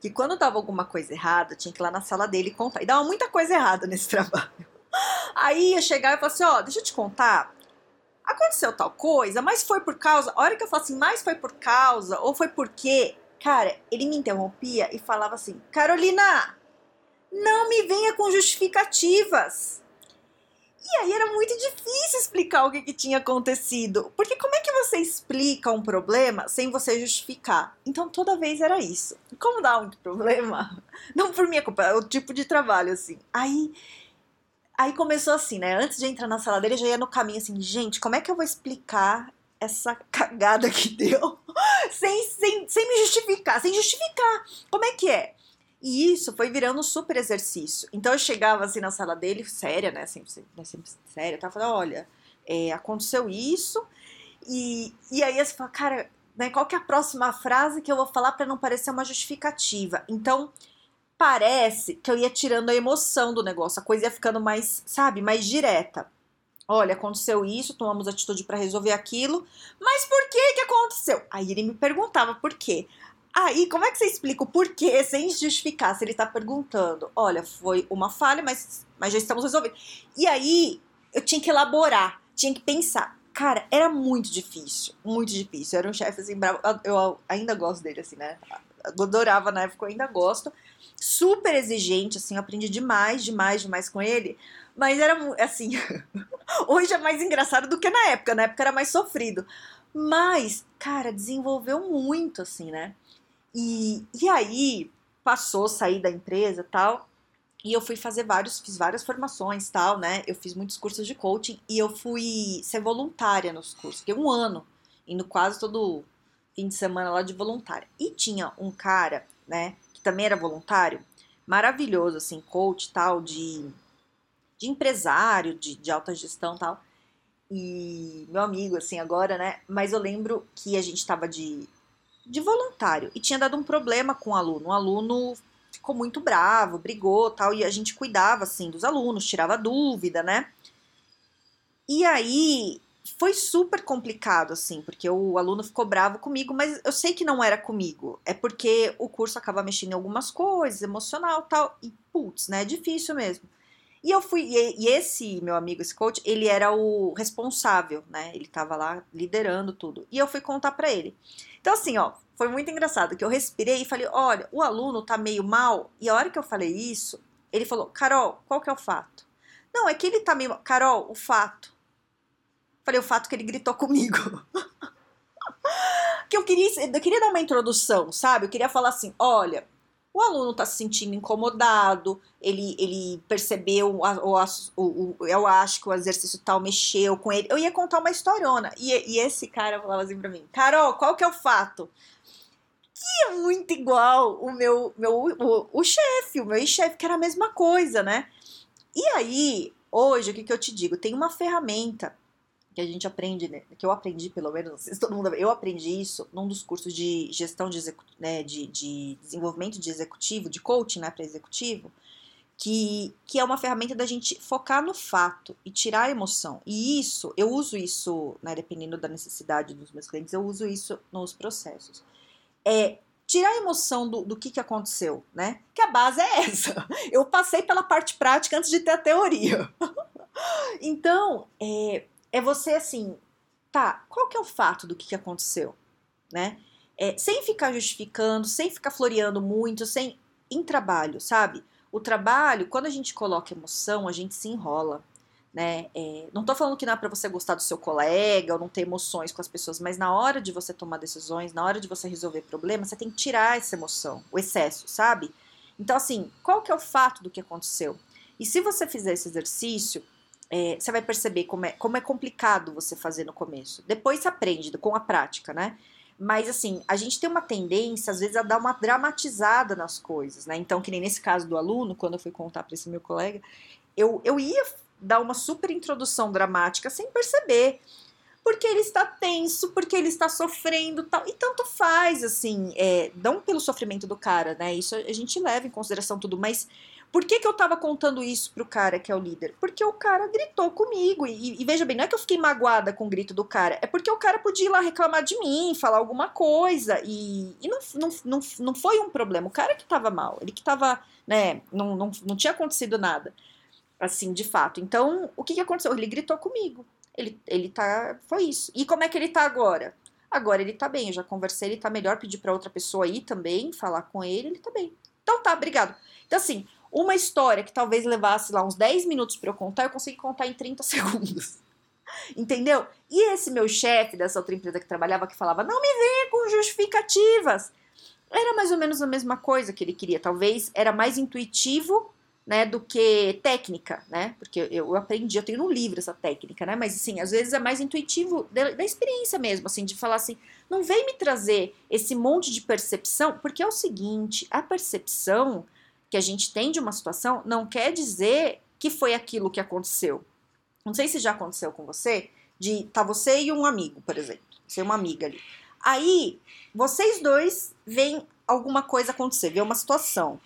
que quando dava alguma coisa errada, tinha que ir lá na sala dele contar. E dava muita coisa errada nesse trabalho. Aí ia chegar e falar assim: ó, deixa eu te contar. Aconteceu tal coisa, mas foi por causa. A hora que eu falo assim, mas foi por causa, ou foi porque. Cara, ele me interrompia e falava assim: Carolina, não me venha com justificativas. E aí era muito difícil explicar o que, que, tinha acontecido. Porque como é que você explica um problema sem você justificar? Então toda vez era isso. Como dá muito problema? Não por minha culpa, é o tipo de trabalho, assim. Aí. Aí começou assim, né? Antes de entrar na sala dele, eu já ia no caminho assim, gente, como é que eu vou explicar essa cagada que deu sem, sem, sem me justificar? Sem justificar. Como é que é? E isso foi virando um super exercício. Então eu chegava assim na sala dele, séria, né? Sempre, sempre, sempre séria, tava falando, olha, é, aconteceu isso. E, e aí você fala, cara, né, qual que é a próxima frase que eu vou falar para não parecer uma justificativa? Então, parece que eu ia tirando a emoção do negócio, a coisa ia ficando mais, sabe, mais direta. Olha, aconteceu isso, tomamos atitude para resolver aquilo, mas por que que aconteceu? Aí ele me perguntava por quê. Aí, como é que você explica o porquê sem justificar? Se ele tá perguntando, olha, foi uma falha, mas, mas já estamos resolvendo. E aí, eu tinha que elaborar, tinha que pensar. Cara, era muito difícil, muito difícil. Era um chefe assim, bravo. Eu ainda gosto dele, assim, né? Eu adorava na época, eu ainda gosto. Super exigente, assim, eu aprendi demais, demais, demais com ele. Mas era assim. hoje é mais engraçado do que na época. Na época era mais sofrido. Mas, cara, desenvolveu muito, assim, né? E, e aí passou, saí da empresa tal. E eu fui fazer vários, fiz várias formações tal, né? Eu fiz muitos cursos de coaching e eu fui ser voluntária nos cursos. Fiquei um ano indo quase todo fim de semana lá de voluntária. E tinha um cara, né, que também era voluntário, maravilhoso, assim, coach tal, de, de empresário, de, de alta gestão tal. E meu amigo, assim, agora, né? Mas eu lembro que a gente tava de de voluntário e tinha dado um problema com o aluno. O aluno ficou muito bravo, brigou tal, e a gente cuidava assim dos alunos, tirava dúvida, né? E aí foi super complicado, assim, porque o aluno ficou bravo comigo, mas eu sei que não era comigo. É porque o curso acaba mexendo em algumas coisas, emocional tal, e putz, né? É difícil mesmo. E eu fui, e, esse meu amigo, esse coach, ele era o responsável, né? Ele tava lá liderando tudo. E eu fui contar para ele. Então, assim, ó, foi muito engraçado que eu respirei e falei: olha, o aluno tá meio mal. E a hora que eu falei isso, ele falou: Carol, qual que é o fato? Não, é que ele tá meio. Carol, o fato. Falei: o fato que ele gritou comigo. que eu queria, eu queria dar uma introdução, sabe? Eu queria falar assim: olha, o aluno está se sentindo incomodado, ele, ele percebeu, o, o, o, eu acho que o exercício tal mexeu com ele. Eu ia contar uma historiona. E, e esse cara falava assim pra mim: Carol, qual que é o fato? Que é muito igual o meu, meu o, o chefe, o meu ex-chefe, que era a mesma coisa, né? E aí, hoje, o que, que eu te digo? Tem uma ferramenta que a gente aprende, né, que eu aprendi pelo menos, não sei se todo mundo, eu aprendi isso num dos cursos de gestão de, né, de, de desenvolvimento de executivo, de coaching, né, para executivo, que, que é uma ferramenta da gente focar no fato e tirar a emoção. E isso, eu uso isso, né, dependendo da necessidade dos meus clientes, eu uso isso nos processos. É tirar a emoção do, do que, que aconteceu, né? Que a base é essa. Eu passei pela parte prática antes de ter a teoria. então, é, é você assim, tá, qual que é o fato do que, que aconteceu, né? É, sem ficar justificando, sem ficar floreando muito, sem em trabalho, sabe? O trabalho, quando a gente coloca emoção, a gente se enrola, né? É, não tô falando que não é para você gostar do seu colega ou não ter emoções com as pessoas, mas na hora de você tomar decisões, na hora de você resolver problemas, você tem que tirar essa emoção, o excesso, sabe? Então, assim, qual que é o fato do que aconteceu? E se você fizer esse exercício, é, você vai perceber como é, como é complicado você fazer no começo. Depois você aprende com a prática, né? Mas assim, a gente tem uma tendência, às vezes, a dar uma dramatizada nas coisas, né? Então, que nem nesse caso do aluno, quando eu fui contar para esse meu colega, eu, eu ia dar uma super introdução dramática sem perceber. Porque ele está tenso, porque ele está sofrendo tal. E tanto faz, assim, é, não pelo sofrimento do cara, né? Isso a gente leva em consideração tudo, mas por que, que eu tava contando isso pro cara que é o líder? Porque o cara gritou comigo. E, e, veja bem, não é que eu fiquei magoada com o grito do cara, é porque o cara podia ir lá reclamar de mim, falar alguma coisa. E, e não, não, não, não foi um problema. O cara que tava mal, ele que tava, né, não, não, não tinha acontecido nada. Assim, de fato. Então, o que, que aconteceu? Ele gritou comigo. Ele, ele tá. Foi isso. E como é que ele tá agora? Agora ele tá bem, eu já conversei, ele tá melhor, pedi para outra pessoa aí também, falar com ele, ele tá bem. Então tá, obrigado. Então, assim, uma história que talvez levasse lá uns 10 minutos para eu contar, eu consegui contar em 30 segundos. Entendeu? E esse meu chefe dessa outra empresa que trabalhava, que falava, não me venha com justificativas. Era mais ou menos a mesma coisa que ele queria. Talvez era mais intuitivo né, do que técnica, né? Porque eu aprendi, eu tenho no livro essa técnica, né? Mas assim, às vezes é mais intuitivo da, da, experiência mesmo, assim, de falar assim, não vem me trazer esse monte de percepção, porque é o seguinte, a percepção que a gente tem de uma situação não quer dizer que foi aquilo que aconteceu. Não sei se já aconteceu com você, de tá você e um amigo, por exemplo, você e uma amiga ali. Aí, vocês dois veem alguma coisa acontecer, vê uma situação.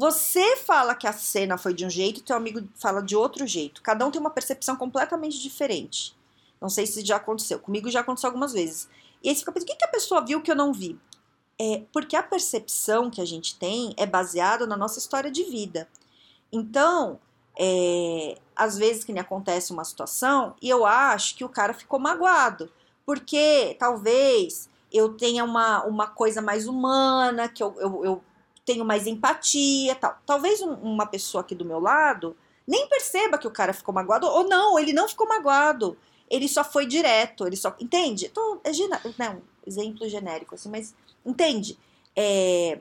Você fala que a cena foi de um jeito teu amigo fala de outro jeito. Cada um tem uma percepção completamente diferente. Não sei se já aconteceu. Comigo já aconteceu algumas vezes. E aí você fica pensando, o que, que a pessoa viu que eu não vi? É, porque a percepção que a gente tem é baseada na nossa história de vida. Então, é, às vezes que me acontece uma situação e eu acho que o cara ficou magoado, porque talvez eu tenha uma, uma coisa mais humana, que eu, eu, eu tenho mais empatia, tal. Talvez um, uma pessoa aqui do meu lado nem perceba que o cara ficou magoado, ou não, ele não ficou magoado. Ele só foi direto, ele só. Entende? Então, é não, um exemplo genérico, assim, mas entende? É,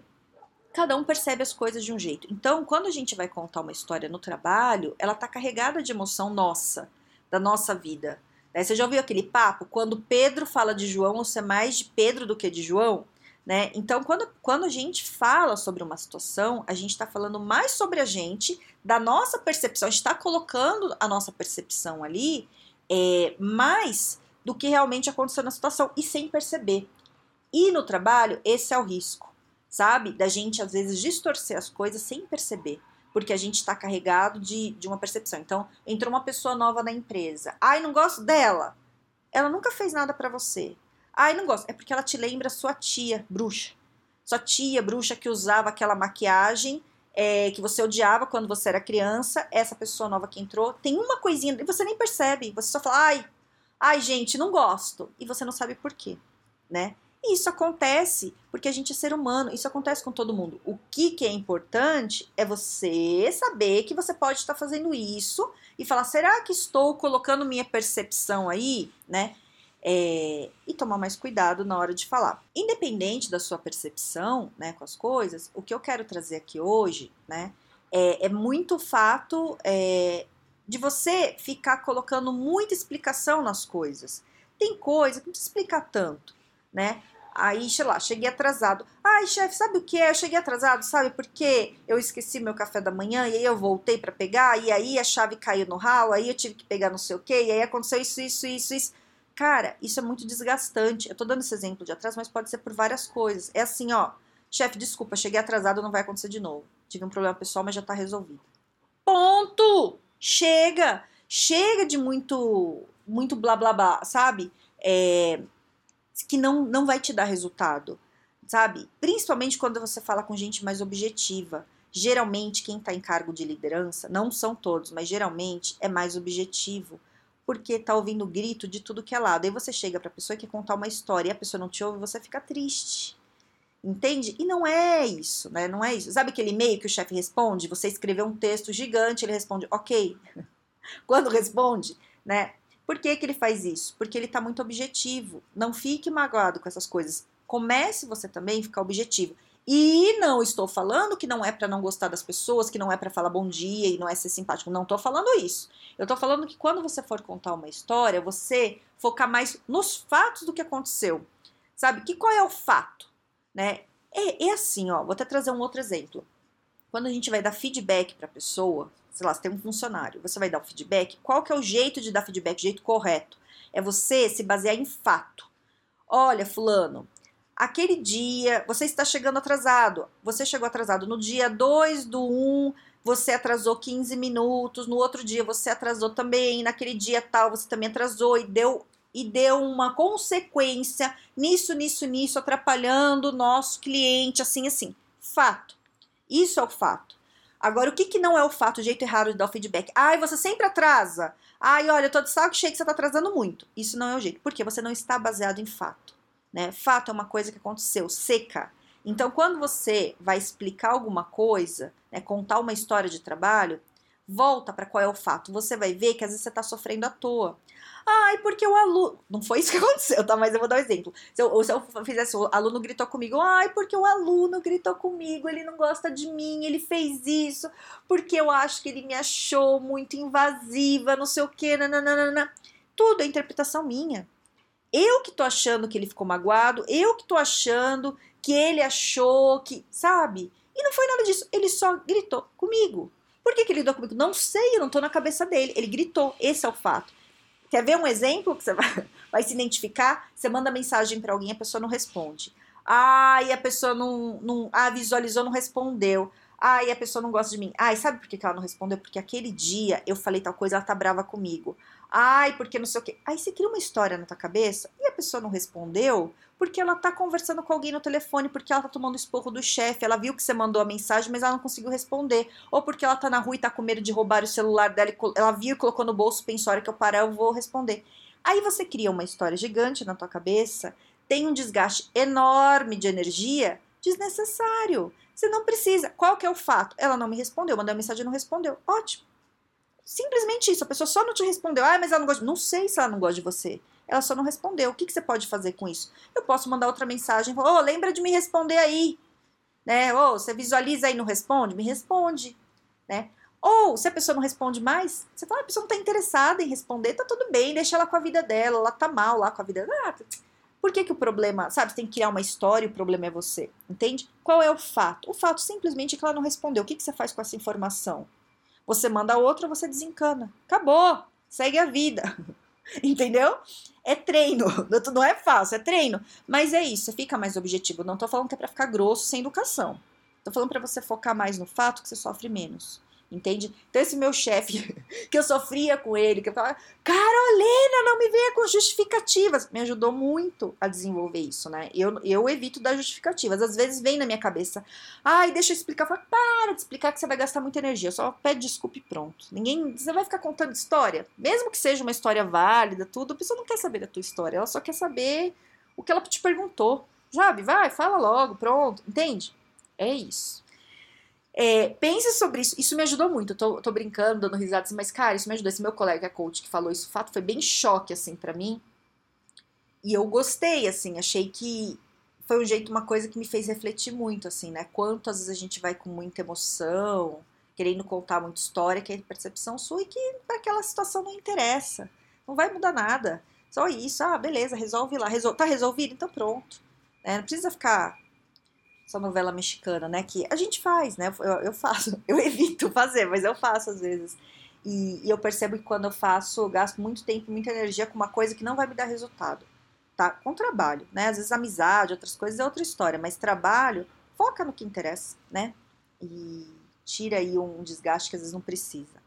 cada um percebe as coisas de um jeito. Então, quando a gente vai contar uma história no trabalho, ela tá carregada de emoção nossa, da nossa vida. Né? Você já ouviu aquele papo? Quando Pedro fala de João, você é mais de Pedro do que de João? Né? Então, quando, quando a gente fala sobre uma situação, a gente está falando mais sobre a gente, da nossa percepção, está colocando a nossa percepção ali é, mais do que realmente aconteceu na situação e sem perceber. E no trabalho, esse é o risco, sabe? Da gente às vezes distorcer as coisas sem perceber, porque a gente está carregado de, de uma percepção. Então, entrou uma pessoa nova na empresa, ai, não gosto dela. Ela nunca fez nada para você. Ai, não gosto. É porque ela te lembra sua tia, bruxa. Sua tia, bruxa, que usava aquela maquiagem é, que você odiava quando você era criança. Essa pessoa nova que entrou tem uma coisinha e você nem percebe. Você só fala, ai, ai, gente, não gosto. E você não sabe por quê, né? E isso acontece porque a gente é ser humano, isso acontece com todo mundo. O que, que é importante é você saber que você pode estar fazendo isso e falar: será que estou colocando minha percepção aí, né? É, e tomar mais cuidado na hora de falar. Independente da sua percepção né, com as coisas, o que eu quero trazer aqui hoje né, é, é muito fato é, de você ficar colocando muita explicação nas coisas. Tem coisa que não precisa explicar tanto, né? Aí, sei lá, cheguei atrasado. Ai, chefe, sabe o que é? Eu cheguei atrasado, sabe? Porque eu esqueci meu café da manhã e aí eu voltei para pegar e aí a chave caiu no ralo, aí eu tive que pegar não sei o que, e aí aconteceu isso, isso, isso, isso. Cara, isso é muito desgastante. Eu tô dando esse exemplo de atraso, mas pode ser por várias coisas. É assim, ó. Chefe, desculpa, cheguei atrasado, não vai acontecer de novo. Tive um problema pessoal, mas já tá resolvido. Ponto! Chega! Chega de muito, muito blá blá blá, sabe? É, que não, não vai te dar resultado, sabe? Principalmente quando você fala com gente mais objetiva. Geralmente, quem está em cargo de liderança, não são todos, mas geralmente é mais objetivo porque tá ouvindo grito de tudo que é lado. Aí você chega pra pessoa que quer contar uma história e a pessoa não te ouve, você fica triste. Entende? E não é isso, né? Não é isso. Sabe aquele e-mail que o chefe responde? Você escreveu um texto gigante, ele responde, ok. Quando responde, né? Por que, que ele faz isso? Porque ele tá muito objetivo. Não fique magoado com essas coisas. Comece você também a ficar objetivo. E não estou falando que não é para não gostar das pessoas, que não é para falar bom dia e não é ser simpático. Não estou falando isso. Eu estou falando que quando você for contar uma história, você focar mais nos fatos do que aconteceu. Sabe? Que qual é o fato, né? É, é assim, ó, vou até trazer um outro exemplo. Quando a gente vai dar feedback para a pessoa, sei lá, você tem um funcionário, você vai dar um feedback, qual que é o jeito de dar feedback, o jeito correto? É você se basear em fato. Olha, fulano, aquele dia você está chegando atrasado. Você chegou atrasado no dia 2 do 1, você atrasou 15 minutos, no outro dia você atrasou também, naquele dia tal você também atrasou e deu e deu uma consequência nisso, nisso, nisso, atrapalhando o nosso cliente, assim, assim. Fato. Isso é o fato. Agora, o que, que não é o fato, o jeito errado de dar o feedback? Ai, você sempre atrasa. Ai, olha, eu tô de saco cheio que você tá atrasando muito. Isso não é o jeito. Porque você não está baseado em fato. Né? Fato é uma coisa que aconteceu, seca. Então, quando você vai explicar alguma coisa, né, contar uma história de trabalho, volta para qual é o fato. Você vai ver que às vezes você está sofrendo à toa. Ai, porque o aluno. Não foi isso que aconteceu, tá? Mas eu vou dar um exemplo. Se eu, se eu fizesse, o aluno gritou comigo, ai, porque o aluno gritou comigo, ele não gosta de mim, ele fez isso, porque eu acho que ele me achou muito invasiva, não sei o quê, nananana. Tudo é interpretação minha. Eu que tô achando que ele ficou magoado, eu que tô achando que ele achou que. Sabe? E não foi nada disso. Ele só gritou comigo. Por que, que ele gritou comigo? Não sei, eu não tô na cabeça dele. Ele gritou. Esse é o fato. Quer ver um exemplo que você vai, vai se identificar? Você manda mensagem para alguém, a pessoa não responde. Ah, e a pessoa não, não ah, visualizou, não respondeu. E a pessoa não gosta de mim. E sabe por que ela não respondeu? Porque aquele dia eu falei tal coisa, ela tá brava comigo. Ai, porque não sei o quê. Aí você cria uma história na tua cabeça e a pessoa não respondeu porque ela tá conversando com alguém no telefone, porque ela tá tomando esporro do chefe, ela viu que você mandou a mensagem, mas ela não conseguiu responder. Ou porque ela tá na rua e tá com medo de roubar o celular dela, ela viu e colocou no bolso, pensou, hora que eu parar eu vou responder. Aí você cria uma história gigante na tua cabeça, tem um desgaste enorme de energia desnecessário. Você não precisa. Qual que é o fato? Ela não me respondeu, mandou mensagem e não respondeu. Ótimo. Simplesmente isso. A pessoa só não te respondeu. Ah, mas ela não gosta. Não sei se ela não gosta de você. Ela só não respondeu. O que, que você pode fazer com isso? Eu posso mandar outra mensagem. Oh, lembra de me responder aí. Né? Ô, oh, você visualiza aí e não responde? Me responde. Né? Ou, se a pessoa não responde mais, você fala, ah, a pessoa não está interessada em responder, tá tudo bem, deixa ela com a vida dela, ela tá mal lá com a vida dela. Ah, por que, que o problema, sabe, você tem que criar uma história e o problema é você, entende? Qual é o fato? O fato simplesmente é que ela não respondeu. O que, que você faz com essa informação? Você manda outra, você desencana. Acabou. Segue a vida. Entendeu? É treino. Não é fácil, é treino. Mas é isso, fica mais objetivo. Não tô falando que é pra ficar grosso sem educação. Tô falando para você focar mais no fato que você sofre menos entende? Então esse meu chefe, que eu sofria com ele, que eu falava, Carolina, não me venha com justificativas, me ajudou muito a desenvolver isso, né? Eu, eu evito dar justificativas, às vezes vem na minha cabeça, ai, deixa eu explicar, eu falo, para de explicar que você vai gastar muita energia, só pede desculpa e pronto. Ninguém, você vai ficar contando história, mesmo que seja uma história válida, tudo, a pessoa não quer saber da tua história, ela só quer saber o que ela te perguntou, sabe? Vai, fala logo, pronto, entende? É isso. É, pense sobre isso. Isso me ajudou muito. Eu tô, tô brincando, dando risadas, mas, cara, isso me ajudou. Esse meu colega coach que falou isso, fato foi bem choque, assim, para mim. E eu gostei, assim, achei que foi um jeito, uma coisa que me fez refletir muito, assim, né? Quanto às vezes a gente vai com muita emoção, querendo contar muita história, que é percepção sua e que para aquela situação não interessa. Não vai mudar nada. Só isso, ah, beleza, resolve lá. Resol... Tá resolvido? Então pronto. É, não precisa ficar essa novela mexicana, né? Que a gente faz, né? Eu, eu faço, eu evito fazer, mas eu faço às vezes. E, e, eu percebo que quando eu faço, eu gasto muito tempo, muita energia com uma coisa que não vai me dar resultado. Tá? Com trabalho, né? Às vezes amizade, outras coisas é outra história, mas trabalho, foca no que interessa, né? E tira aí um desgaste que às vezes não precisa.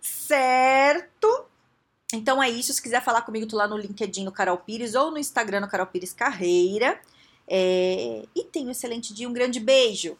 Certo? Então é isso. Se quiser falar comigo, tô lá no LinkedIn no Carol Pires ou no Instagram no Carol Pires Carreira. É, e tenha um excelente dia, um grande beijo!